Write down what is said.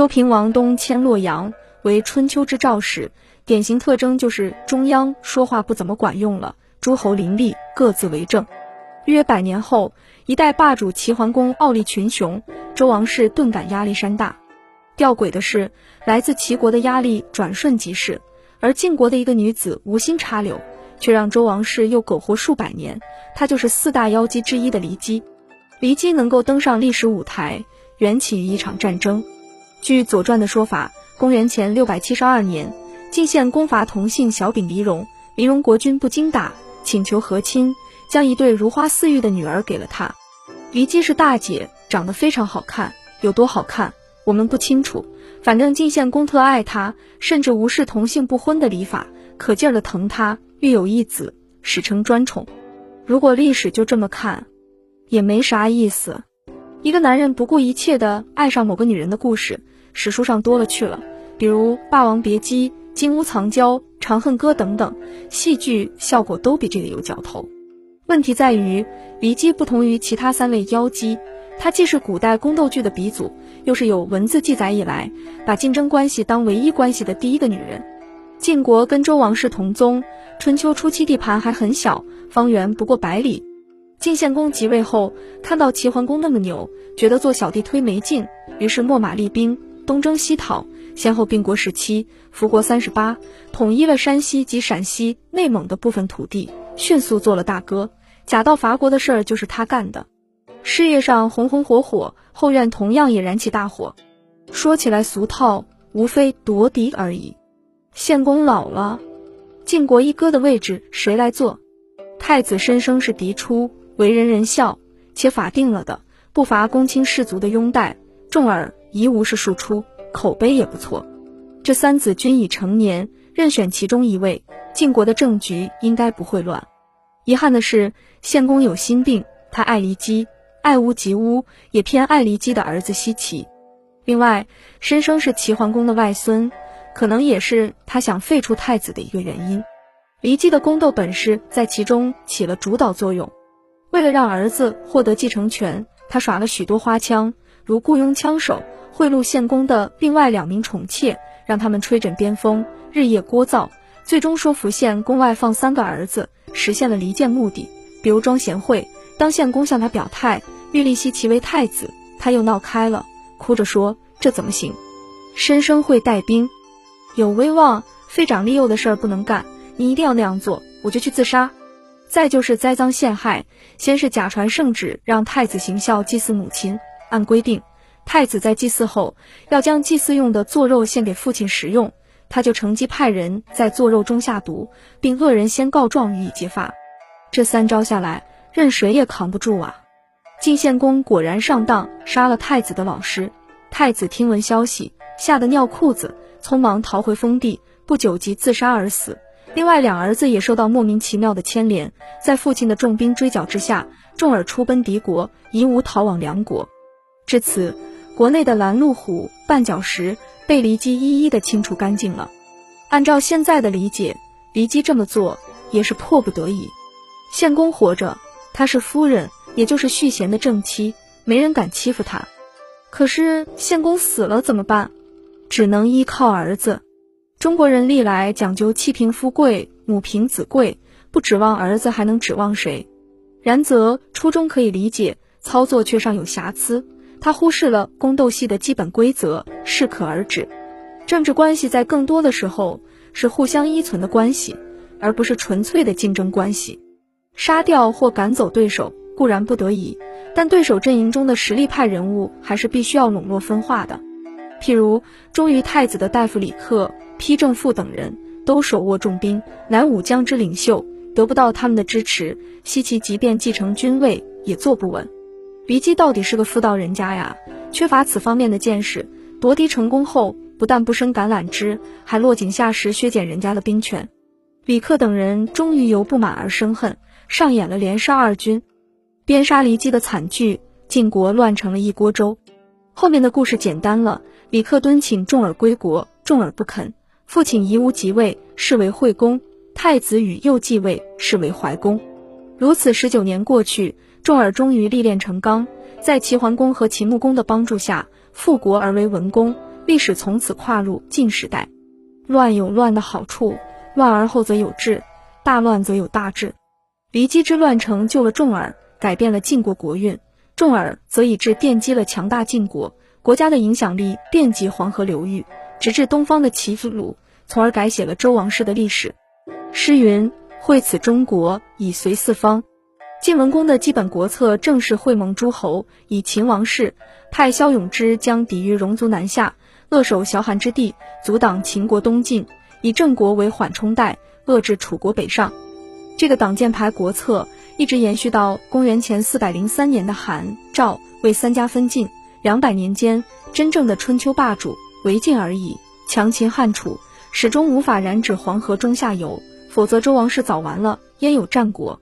周平王东迁洛阳，为春秋之赵始，典型特征就是中央说话不怎么管用了，诸侯林立，各自为政。约百年后，一代霸主齐桓公傲立群雄，周王室顿感压力山大。吊诡的是，来自齐国的压力转瞬即逝，而晋国的一个女子无心插柳，却让周王室又苟活数百年。她就是四大妖姬之一的骊姬。骊姬能够登上历史舞台，缘起于一场战争。据《左传》的说法，公元前六百七十二年，晋献公伐同姓小丙黎戎，黎戎国君不经打，请求和亲。将一对如花似玉的女儿给了他。骊姬是大姐，长得非常好看，有多好看我们不清楚。反正晋献公特爱她，甚至无视同姓不婚的礼法，可劲儿的疼她。育有一子，史称专宠。如果历史就这么看，也没啥意思。一个男人不顾一切的爱上某个女人的故事，史书上多了去了，比如《霸王别姬》《金屋藏娇》《长恨歌》等等，戏剧效果都比这个有嚼头。问题在于，骊姬不同于其他三位妖姬，她既是古代宫斗剧的鼻祖，又是有文字记载以来把竞争关系当唯一关系的第一个女人。晋国跟周王室同宗，春秋初期地盘还很小，方圆不过百里。晋献公即位后，看到齐桓公那么牛，觉得做小弟忒没劲，于是秣马厉兵，东征西讨，先后并国十七，复国三十八，统一了山西及陕西、内蒙的部分土地，迅速做了大哥。假道伐国的事儿就是他干的，事业上红红火火，后院同样也燃起大火。说起来俗套，无非夺嫡而已。献公老了，晋国一哥的位置谁来做？太子申生是嫡出，为人人孝，且法定了的，不乏公卿士族的拥戴。重耳夷吾是庶出，口碑也不错。这三子均已成年，任选其中一位，晋国的政局应该不会乱。遗憾的是，献公有心病，他爱骊姬，爱屋及乌，也偏爱骊姬的儿子奚齐。另外，申生是齐桓公的外孙，可能也是他想废除太子的一个原因。骊姬的宫斗本事在其中起了主导作用。为了让儿子获得继承权，他耍了许多花枪，如雇佣枪手，贿赂献公的另外两名宠妾，让他们吹枕边风，日夜聒噪，最终说服献公外放三个儿子。实现了离间目的，比如庄贤惠，当献公向他表态欲立奚齐为太子，他又闹开了，哭着说这怎么行？申生会带兵，有威望，废长立幼的事儿不能干，你一定要那样做，我就去自杀。再就是栽赃陷害，先是假传圣旨，让太子行孝祭祀母亲，按规定，太子在祭祀后要将祭祀用的做肉献给父亲食用。他就乘机派人在做肉中下毒，并恶人先告状予以揭发。这三招下来，任谁也扛不住啊！晋献公果然上当，杀了太子的老师。太子听闻消息，吓得尿裤子，匆忙逃回封地，不久即自杀而死。另外两儿子也受到莫名其妙的牵连，在父亲的重兵追剿之下，重耳出奔敌国，夷吾逃往梁国。至此，国内的拦路虎、绊脚石。被骊姬一一的清除干净了。按照现在的理解，骊姬这么做也是迫不得已。献公活着，他是夫人，也就是续弦的正妻，没人敢欺负他。可是献公死了怎么办？只能依靠儿子。中国人历来讲究妻贫夫贵，母凭子贵，不指望儿子还能指望谁？然则初衷可以理解，操作却尚有瑕疵。他忽视了宫斗戏的基本规则，适可而止。政治关系在更多的时候是互相依存的关系，而不是纯粹的竞争关系。杀掉或赶走对手固然不得已，但对手阵营中的实力派人物还是必须要笼络分化的。譬如忠于太子的大夫李克、丕正父等人都手握重兵，乃武将之领袖，得不到他们的支持，西岐即便继承君位也坐不稳。骊姬到底是个妇道人家呀，缺乏此方面的见识。夺嫡成功后，不但不生橄榄枝，还落井下石，削减人家的兵权。李克等人终于由不满而生恨，上演了连杀二军、鞭杀骊姬的惨剧，晋国乱成了一锅粥。后面的故事简单了：李克敦请重耳归国，重耳不肯；父亲夷吾即位，视为惠公；太子与又继位，视为怀公。如此十九年过去。重耳终于历练成钢，在齐桓公和秦穆公的帮助下复国而为文公，历史从此跨入晋时代。乱有乱的好处，乱而后则有治，大乱则有大治。骊姬之乱成就了重耳，改变了晋国国运；重耳则以致奠基了强大晋国，国家的影响力遍及黄河流域，直至东方的齐鲁，从而改写了周王室的历史。诗云：“惠此中国，以随四方。”晋文公的基本国策正是会盟诸侯，以秦王室，派骁勇之将抵御戎族南下，扼守崤函之地，阻挡秦国东进；以郑国为缓冲带，遏制楚国北上。这个挡箭牌国策一直延续到公元前四百零三年的韩、赵、魏三家分晋，两百年间，真正的春秋霸主违禁而已。强秦汉楚，始终无法染指黄河中下游，否则周王室早完了，焉有战国？